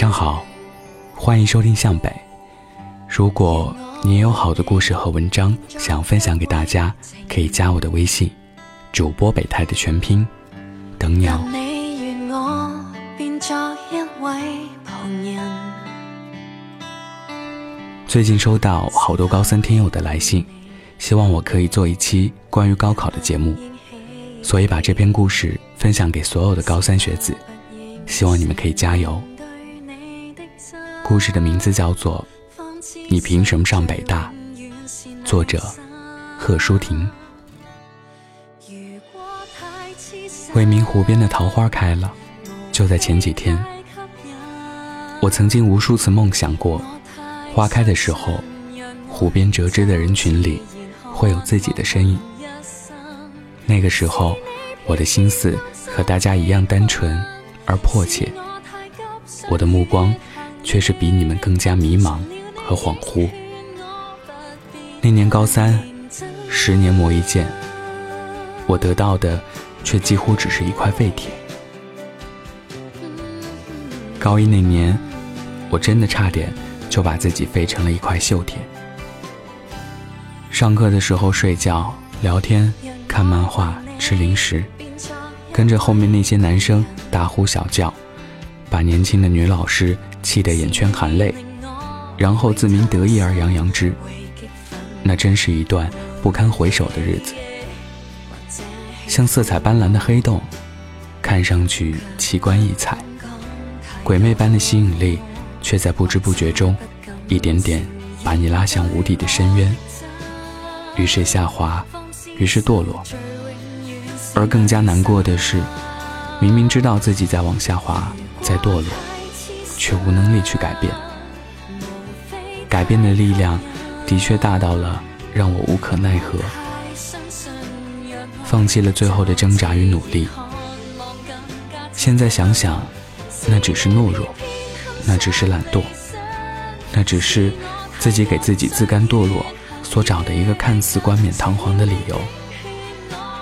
上好，欢迎收听向北。如果你也有好的故事和文章想分享给大家，可以加我的微信，主播北泰的全拼，等你哦。最近收到好多高三听友的来信，希望我可以做一期关于高考的节目，所以把这篇故事分享给所有的高三学子，希望你们可以加油。故事的名字叫做《你凭什么上北大》，作者贺淑婷。未名湖边的桃花开了，就在前几天。我曾经无数次梦想过，花开的时候，湖边折枝的人群里会有自己的身影。那个时候，我的心思和大家一样单纯而迫切，我的目光。却是比你们更加迷茫和恍惚。那年高三，十年磨一剑，我得到的却几乎只是一块废铁。高一那年，我真的差点就把自己废成了一块锈铁。上课的时候睡觉、聊天、看漫画、吃零食，跟着后面那些男生大呼小叫，把年轻的女老师。气得眼圈含泪，然后自鸣得意而洋洋之。那真是一段不堪回首的日子，像色彩斑斓的黑洞，看上去奇观异彩，鬼魅般的吸引力，却在不知不觉中，一点点把你拉向无底的深渊。于是下滑，于是堕落。而更加难过的是，明明知道自己在往下滑，在堕落。却无能力去改变，改变的力量的确大到了让我无可奈何，放弃了最后的挣扎与努力。现在想想，那只是懦弱，那只是懒惰，那只是自己给自己自甘堕落所找的一个看似冠冕堂皇的理由。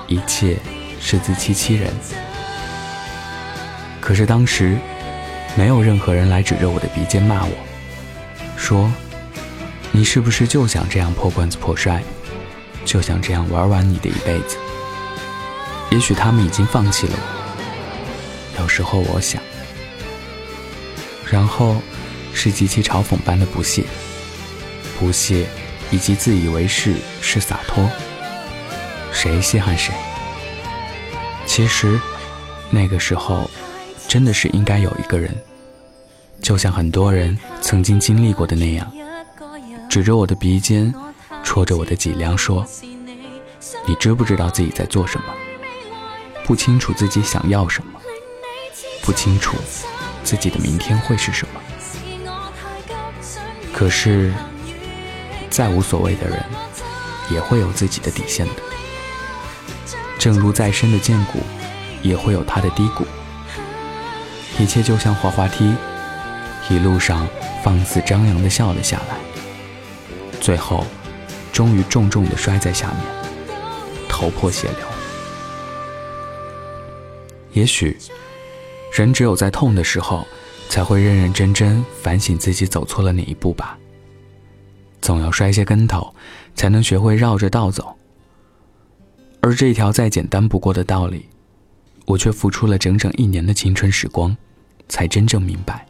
一切是自欺欺人。可是当时。没有任何人来指着我的鼻尖骂我，说：“你是不是就想这样破罐子破摔，就想这样玩完你的一辈子？”也许他们已经放弃了我。有时候我想，然后是极其嘲讽般的不屑，不屑以及自以为是是洒脱，谁稀罕谁？其实那个时候，真的是应该有一个人。就像很多人曾经经历过的那样，指着我的鼻尖，戳着我的脊梁说：“你知不知道自己在做什么？不清楚自己想要什么，不清楚自己的明天会是什么。可是，再无所谓的人，也会有自己的底线的。正如再深的剑谷，也会有它的低谷。一切就像滑滑梯。”一路上放肆张扬地笑了下来，最后，终于重重地摔在下面，头破血流。也许，人只有在痛的时候，才会认认真真反省自己走错了哪一步吧。总要摔些跟头，才能学会绕着道走。而这条再简单不过的道理，我却付出了整整一年的青春时光，才真正明白。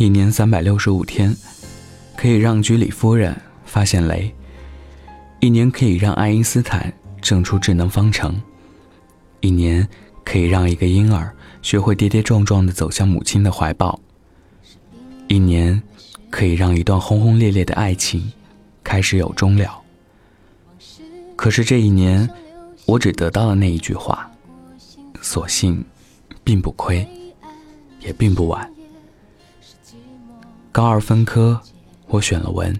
一年三百六十五天，可以让居里夫人发现雷；一年可以让爱因斯坦证出智能方程；一年可以让一个婴儿学会跌跌撞撞地走向母亲的怀抱；一年可以让一段轰轰烈烈的爱情开始有终了。可是这一年，我只得到了那一句话，所幸，并不亏，也并不晚。高二分科，我选了文。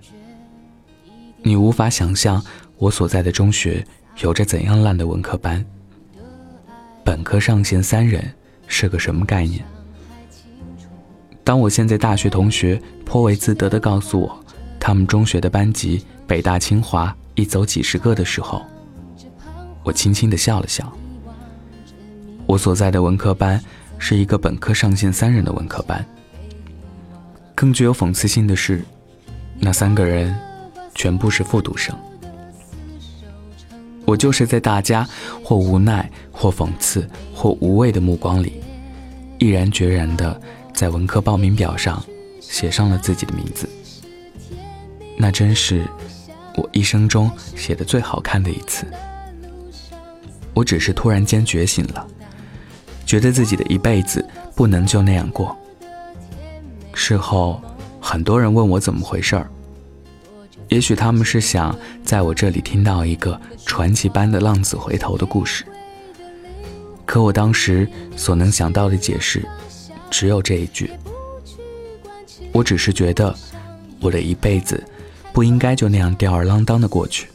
你无法想象我所在的中学有着怎样烂的文科班。本科上线三人是个什么概念？当我现在大学同学颇为自得地告诉我，他们中学的班级北大清华一走几十个的时候，我轻轻地笑了笑。我所在的文科班是一个本科上线三人的文科班。更具有讽刺性的是，那三个人全部是复读生。我就是在大家或无奈、或讽刺、或无畏的目光里，毅然决然地在文科报名表上写上了自己的名字。那真是我一生中写的最好看的一次。我只是突然间觉醒了，觉得自己的一辈子不能就那样过。事后，很多人问我怎么回事儿。也许他们是想在我这里听到一个传奇般的浪子回头的故事，可我当时所能想到的解释，只有这一句：我只是觉得，我的一辈子不应该就那样吊儿郎当的过去。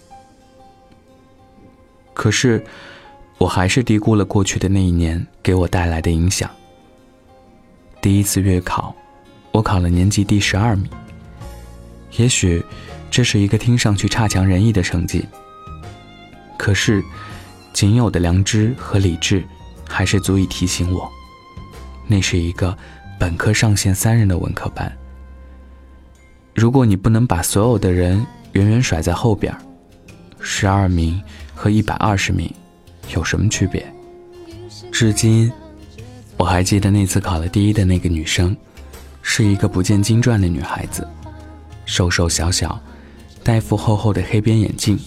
可是，我还是低估了过去的那一年给我带来的影响。第一次月考，我考了年级第十二名。也许。这是一个听上去差强人意的成绩，可是，仅有的良知和理智，还是足以提醒我，那是一个本科上线三人的文科班。如果你不能把所有的人远远甩在后边，十二名和一百二十名有什么区别？至今，我还记得那次考了第一的那个女生，是一个不见经传的女孩子，瘦瘦小小。戴副厚厚的黑边眼镜，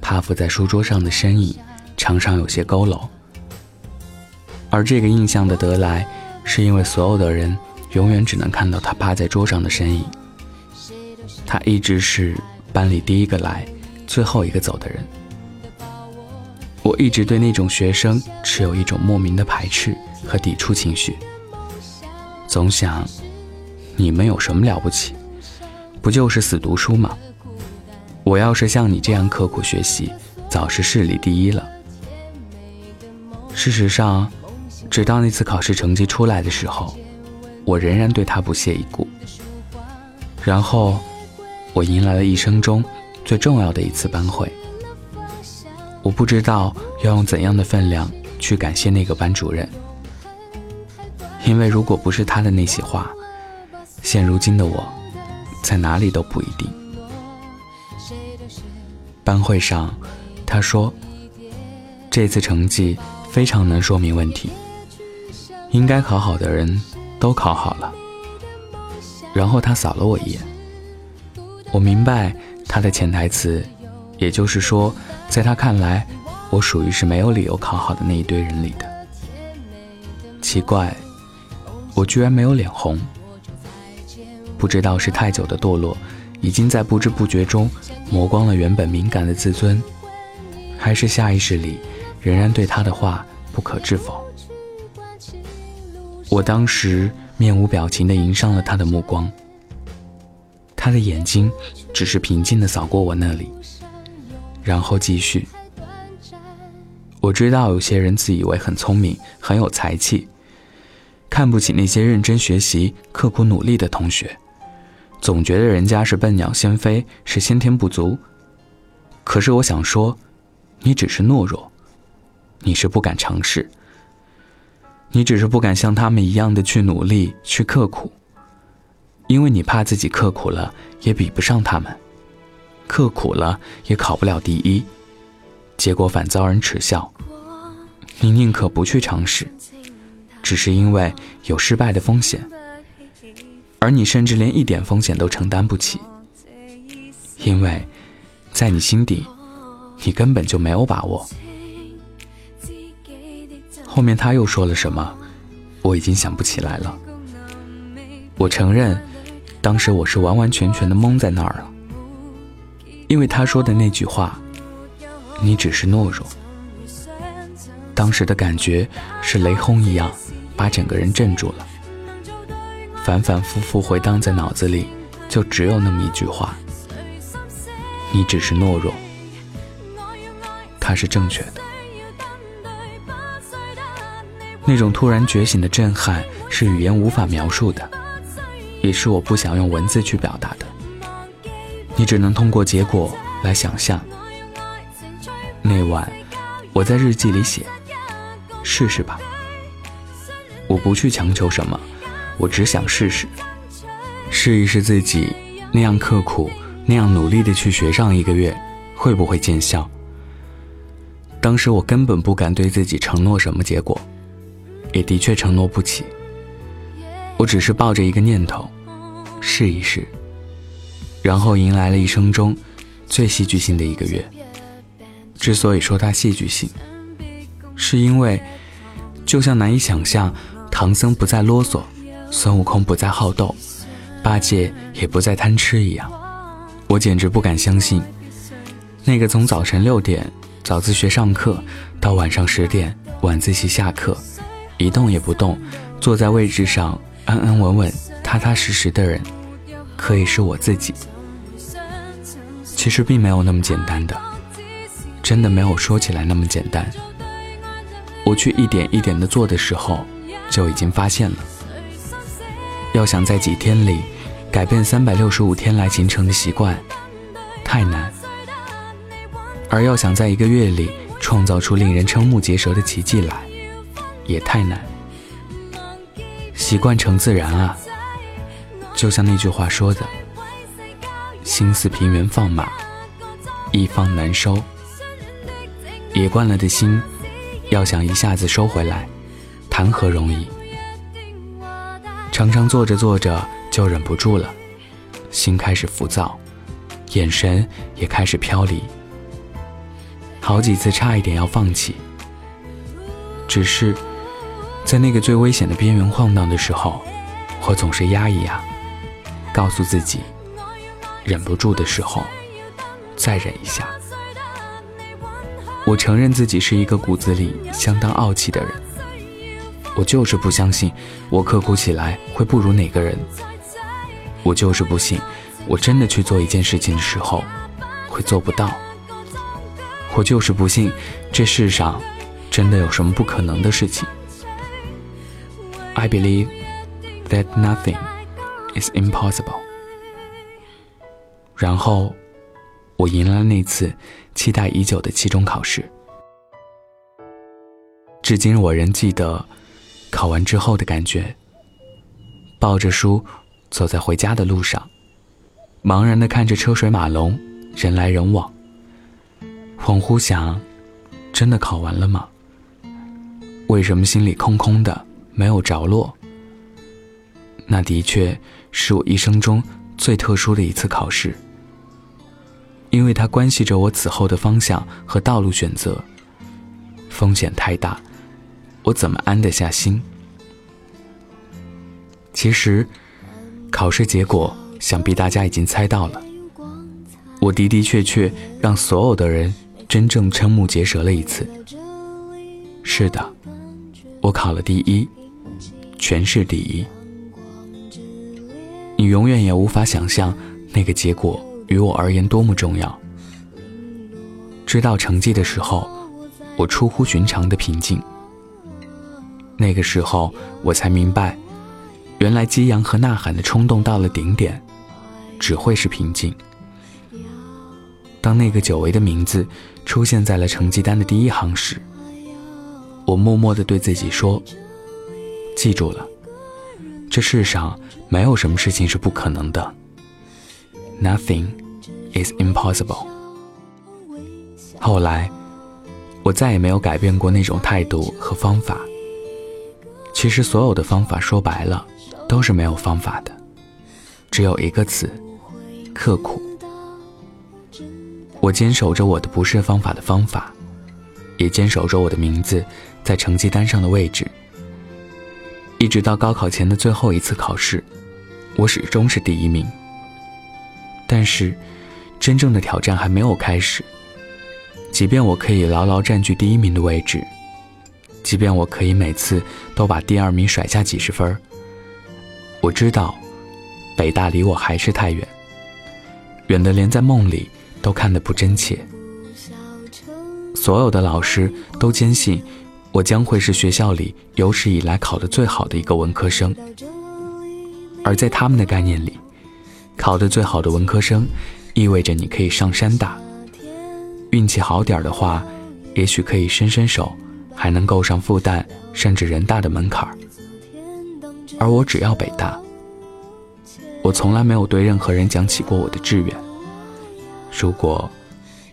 趴伏在书桌上的身影，常常有些佝偻。而这个印象的得来，是因为所有的人永远只能看到她趴在桌上的身影。她一直是班里第一个来，最后一个走的人。我一直对那种学生持有一种莫名的排斥和抵触情绪，总想，你们有什么了不起？不就是死读书吗？我要是像你这样刻苦学习，早是市里第一了。事实上，直到那次考试成绩出来的时候，我仍然对他不屑一顾。然后，我迎来了一生中最重要的一次班会。我不知道要用怎样的分量去感谢那个班主任，因为如果不是他的那些话，现如今的我，在哪里都不一定。班会上，他说：“这次成绩非常能说明问题，应该考好的人都考好了。”然后他扫了我一眼。我明白他的潜台词，也就是说，在他看来，我属于是没有理由考好的那一堆人里的。奇怪，我居然没有脸红。不知道是太久的堕落。已经在不知不觉中磨光了原本敏感的自尊，还是下意识里仍然对他的话不可置否。我当时面无表情地迎上了他的目光，他的眼睛只是平静地扫过我那里，然后继续。我知道有些人自以为很聪明，很有才气，看不起那些认真学习、刻苦努力的同学。总觉得人家是笨鸟先飞，是先天不足。可是我想说，你只是懦弱，你是不敢尝试，你只是不敢像他们一样的去努力、去刻苦，因为你怕自己刻苦了也比不上他们，刻苦了也考不了第一，结果反遭人耻笑。你宁可不去尝试，只是因为有失败的风险。而你甚至连一点风险都承担不起，因为，在你心底，你根本就没有把握。后面他又说了什么，我已经想不起来了。我承认，当时我是完完全全的懵在那儿了，因为他说的那句话，“你只是懦弱”，当时的感觉是雷轰一样，把整个人震住了。反反复复回荡在脑子里，就只有那么一句话：“你只是懦弱。”它是正确的。那种突然觉醒的震撼是语言无法描述的，也是我不想用文字去表达的。你只能通过结果来想象。那晚，我在日记里写：“试试吧。”我不去强求什么。我只想试试，试一试自己那样刻苦、那样努力的去学上一个月，会不会见效？当时我根本不敢对自己承诺什么结果，也的确承诺不起。我只是抱着一个念头，试一试，然后迎来了一生中最戏剧性的一个月。之所以说它戏剧性，是因为就像难以想象，唐僧不再啰嗦，孙悟空不再好斗，八戒也不再贪吃一样，我简直不敢相信，那个从早晨六点早自学上课到晚上十点晚自习下课，一动也不动，坐在位置上安安稳稳、踏踏实实的人，可以是我自己。其实并没有那么简单的。真的没有说起来那么简单。我去一点一点的做的时候，就已经发现了，要想在几天里改变三百六十五天来形成的习惯，太难；而要想在一个月里创造出令人瞠目结舌的奇迹来，也太难。习惯成自然啊，就像那句话说的：“心似平原放马，一方难收。”野惯了的心，要想一下子收回来，谈何容易？常常做着做着就忍不住了，心开始浮躁，眼神也开始飘离，好几次差一点要放弃。只是在那个最危险的边缘晃荡的时候，我总是压一压，告诉自己，忍不住的时候再忍一下。我承认自己是一个骨子里相当傲气的人，我就是不相信我刻苦起来会不如哪个人，我就是不信我真的去做一件事情的时候会做不到，我就是不信这世上真的有什么不可能的事情。I believe that nothing is impossible。然后。我迎来了那次期待已久的期中考试，至今我仍记得考完之后的感觉。抱着书走在回家的路上，茫然的看着车水马龙，人来人往。恍惚想：真的考完了吗？为什么心里空空的，没有着落？那的确是我一生中最特殊的一次考试。因为它关系着我此后的方向和道路选择，风险太大，我怎么安得下心？其实，考试结果想必大家已经猜到了，我的的确确让所有的人真正瞠目结舌了一次。是的，我考了第一，全市第一。你永远也无法想象那个结果。于我而言多么重要！知道成绩的时候，我出乎寻常的平静。那个时候，我才明白，原来激扬和呐喊的冲动到了顶点，只会是平静。当那个久违的名字出现在了成绩单的第一行时，我默默地对自己说：“记住了，这世上没有什么事情是不可能的。” Nothing is impossible。后来，我再也没有改变过那种态度和方法。其实，所有的方法说白了，都是没有方法的，只有一个词：刻苦。我坚守着我的不是方法的方法，也坚守着我的名字在成绩单上的位置。一直到高考前的最后一次考试，我始终是第一名。但是，真正的挑战还没有开始。即便我可以牢牢占据第一名的位置，即便我可以每次都把第二名甩下几十分我知道，北大离我还是太远，远的连在梦里都看得不真切。所有的老师都坚信，我将会是学校里有史以来考得最好的一个文科生，而在他们的概念里。考得最好的文科生，意味着你可以上山大。运气好点的话，也许可以伸伸手，还能够上复旦甚至人大的门槛儿。而我只要北大。我我从来没有对任何人讲起过我的志愿。如果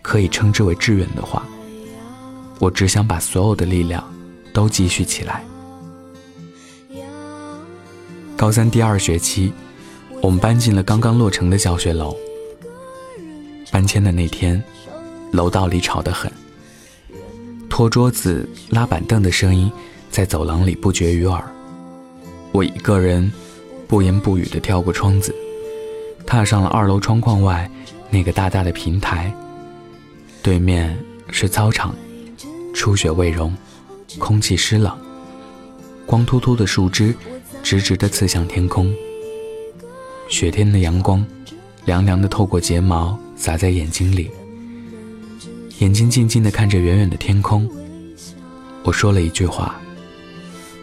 可以称之为志愿的话，我只想把所有的力量都积蓄起来。高三第二学期，我们搬进了刚刚落成的教学楼。搬迁的那天，楼道里吵得很，拖桌子、拉板凳的声音在走廊里不绝于耳。我一个人不言不语地跳过窗子，踏上了二楼窗框外那个大大的平台。对面是操场，初雪未融，空气湿冷，光秃秃的树枝直直地刺向天空。雪天的阳光，凉凉地透过睫毛洒在眼睛里，眼睛静静地看着远远的天空。我说了一句话，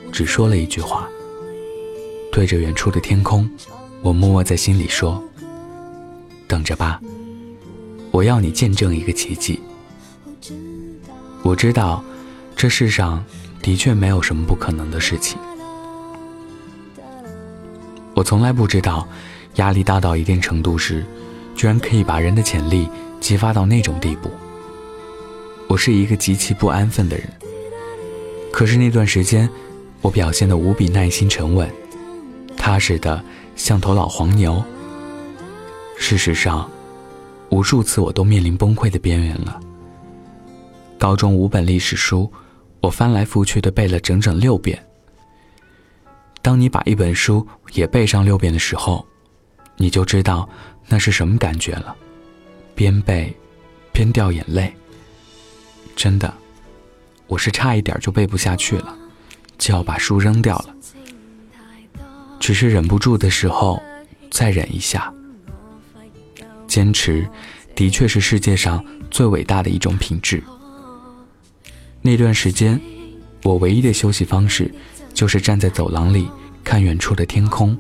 只说了一句话。对着远处的天空，我默默在心里说：“等着吧，我要你见证一个奇迹。”我知道，这世上的确没有什么不可能的事情。我从来不知道，压力大到一定程度时，居然可以把人的潜力激发到那种地步。我是一个极其不安分的人，可是那段时间，我表现得无比耐心沉稳。踏实的像头老黄牛。事实上，无数次我都面临崩溃的边缘了。高中五本历史书，我翻来覆去的背了整整六遍。当你把一本书也背上六遍的时候，你就知道那是什么感觉了。边背，边掉眼泪。真的，我是差一点就背不下去了，就要把书扔掉了。只是忍不住的时候，再忍一下。坚持，的确是世界上最伟大的一种品质。那段时间，我唯一的休息方式，就是站在走廊里看远处的天空。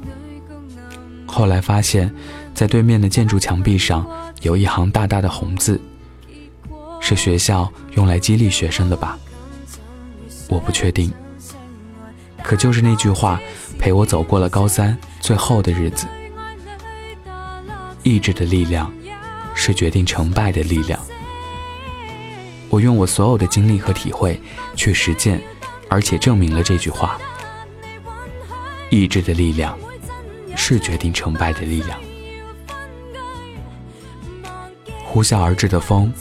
后来发现，在对面的建筑墙壁上有一行大大的红字，是学校用来激励学生的吧？我不确定。可就是那句话。陪我走过了高三最后的日子。意志的力量，是决定成败的力量。我用我所有的经历和体会去实践，而且证明了这句话：意志的力量，是决定成败的力量。呼啸而至的风，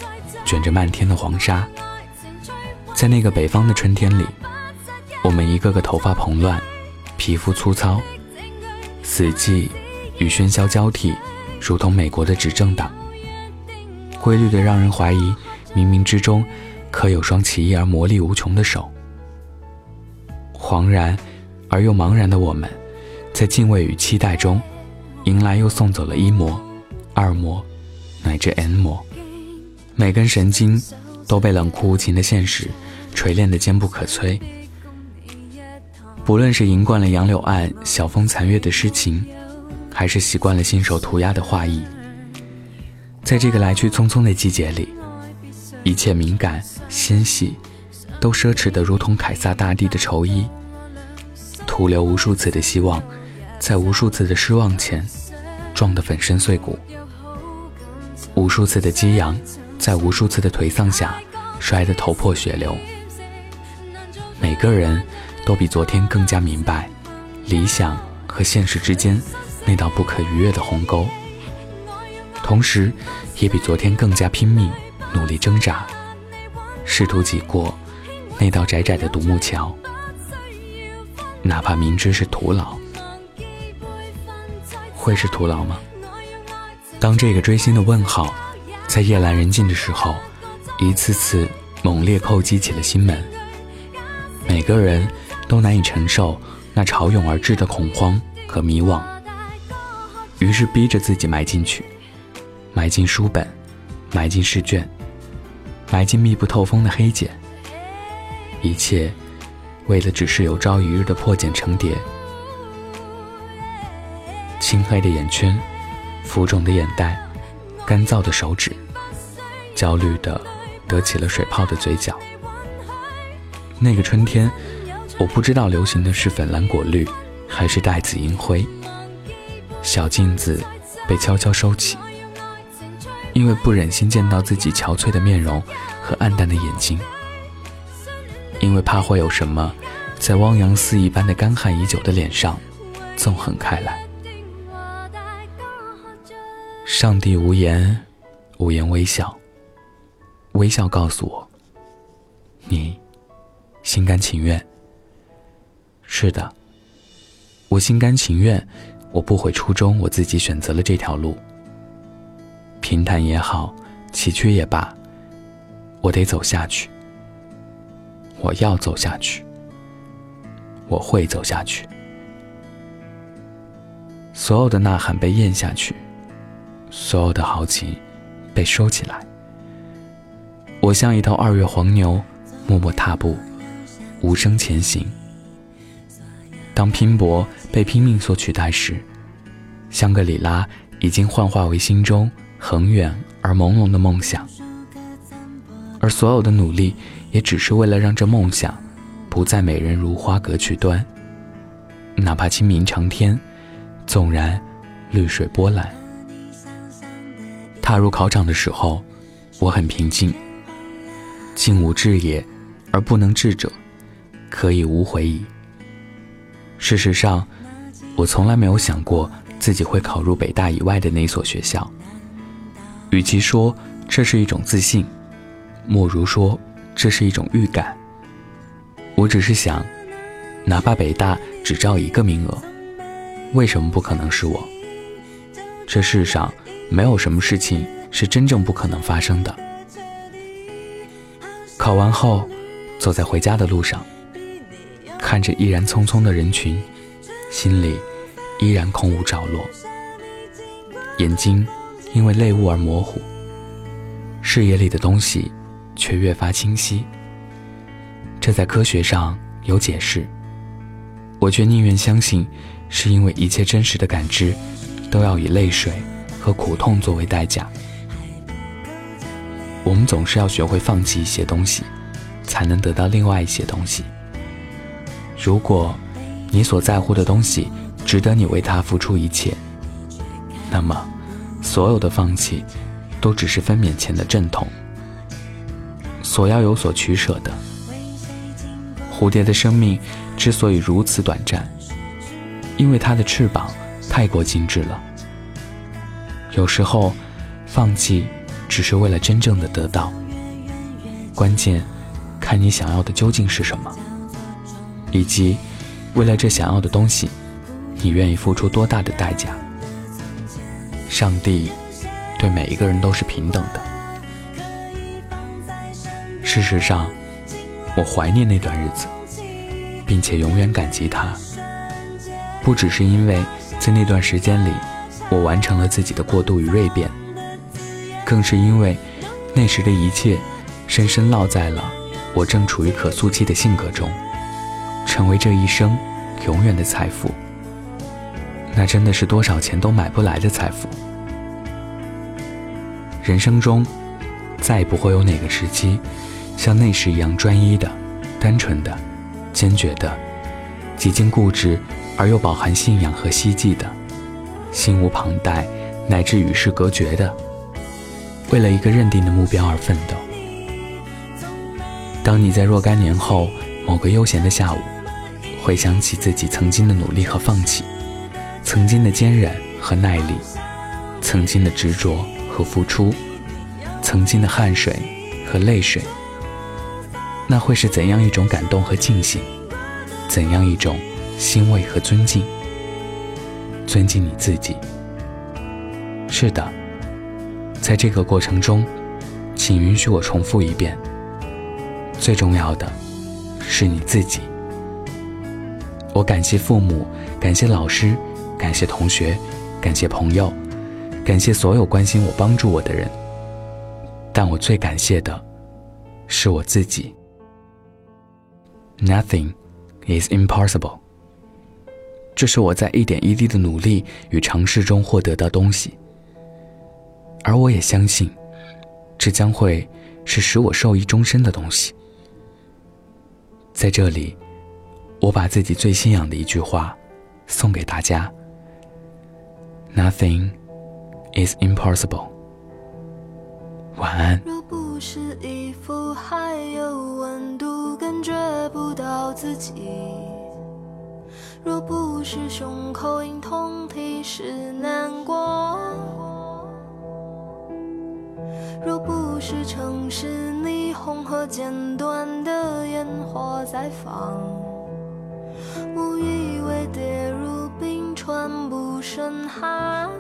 卷着漫天的黄沙，在那个北方的春天里，我们一个个头发蓬乱。皮肤粗糙，死寂与喧嚣交替，如同美国的执政党。规律的让人怀疑，冥冥之中可有双奇异而魔力无穷的手。惶然而又茫然的我们，在敬畏与期待中，迎来又送走了一模、二模，乃至 n 模。每根神经都被冷酷无情的现实锤炼得坚不可摧。不论是吟惯了杨柳岸晓风残月的诗情，还是习惯了信手涂鸦的画意，在这个来去匆匆的季节里，一切敏感纤细，都奢侈得如同凯撒大帝的绸衣，徒留无数次的希望，在无数次的失望前，撞得粉身碎骨；无数次的激扬，在无数次的颓丧下，摔得头破血流。每个人。都比昨天更加明白，理想和现实之间那道不可逾越的鸿沟，同时，也比昨天更加拼命努力挣扎，试图挤过那道窄窄的独木桥，哪怕明知是徒劳，会是徒劳吗？当这个追星的问号在夜阑人静的时候，一次次猛烈叩击起了心门，每个人。都难以承受那潮涌而至的恐慌和迷惘，于是逼着自己埋进去，埋进书本，埋进试卷，埋进密不透风的黑茧，一切为了只是有朝一日的破茧成蝶。青黑的眼圈，浮肿的眼袋，干燥的手指，焦虑的得起了水泡的嘴角。那个春天。我不知道流行的是粉蓝果绿，还是带紫银灰。小镜子被悄悄收起，因为不忍心见到自己憔悴的面容和暗淡的眼睛，因为怕会有什么在汪洋肆意般的干旱已久的脸上纵横开来。上帝无言，无言微笑，微笑告诉我，你心甘情愿。是的，我心甘情愿。我不悔初衷，我自己选择了这条路。平坦也好，崎岖也罢，我得走下去。我要走下去。我会走下去。所有的呐喊被咽下去，所有的豪情被收起来。我像一头二月黄牛，默默踏步，无声前行。当拼搏被拼命所取代时，香格里拉已经幻化为心中恒远而朦胧的梦想，而所有的努力也只是为了让这梦想不再美人如花隔去端。哪怕清明长天，纵然绿水波澜。踏入考场的时候，我很平静。静无志也，而不能志者，可以无悔矣。事实上，我从来没有想过自己会考入北大以外的那所学校。与其说这是一种自信，莫如说这是一种预感。我只是想，哪怕北大只招一个名额，为什么不可能是我？这世上没有什么事情是真正不可能发生的。考完后，走在回家的路上。看着依然匆匆的人群，心里依然空无着落，眼睛因为泪雾而模糊，视野里的东西却越发清晰。这在科学上有解释，我却宁愿相信，是因为一切真实的感知都要以泪水和苦痛作为代价。我们总是要学会放弃一些东西，才能得到另外一些东西。如果，你所在乎的东西值得你为它付出一切，那么，所有的放弃，都只是分娩前的阵痛。所要有所取舍的。蝴蝶的生命之所以如此短暂，因为它的翅膀太过精致了。有时候，放弃只是为了真正的得到。关键，看你想要的究竟是什么。以及，为了这想要的东西，你愿意付出多大的代价？上帝对每一个人都是平等的。事实上，我怀念那段日子，并且永远感激他。不只是因为在那段时间里，我完成了自己的过渡与蜕变，更是因为那时的一切，深深烙在了我正处于可塑期的性格中。成为这一生永远的财富，那真的是多少钱都买不来的财富。人生中，再也不会有哪个时期，像那时一样专一的、单纯的、坚决的、极尽固执而又饱含信仰和希冀的、心无旁贷乃至与世隔绝的，为了一个认定的目标而奋斗。当你在若干年后某个悠闲的下午，回想起自己曾经的努力和放弃，曾经的坚韧和耐力，曾经的执着和付出，曾经的汗水和泪水，那会是怎样一种感动和庆幸？怎样一种欣慰和尊敬？尊敬你自己。是的，在这个过程中，请允许我重复一遍：最重要的是你自己。我感谢父母，感谢老师，感谢同学，感谢朋友，感谢所有关心我、帮助我的人。但我最感谢的，是我自己。Nothing is impossible。这是我在一点一滴的努力与尝试中获得的东西，而我也相信，这将会是使我受益终身的东西。在这里。我把自己最信仰的一句话送给大家：Nothing is impossible。晚安。若不是衣服还有温度，感觉不到自己；若不是胸口隐痛提示难过；若不是城市霓虹和剪断的烟火在放，我以为跌入冰川不胜寒。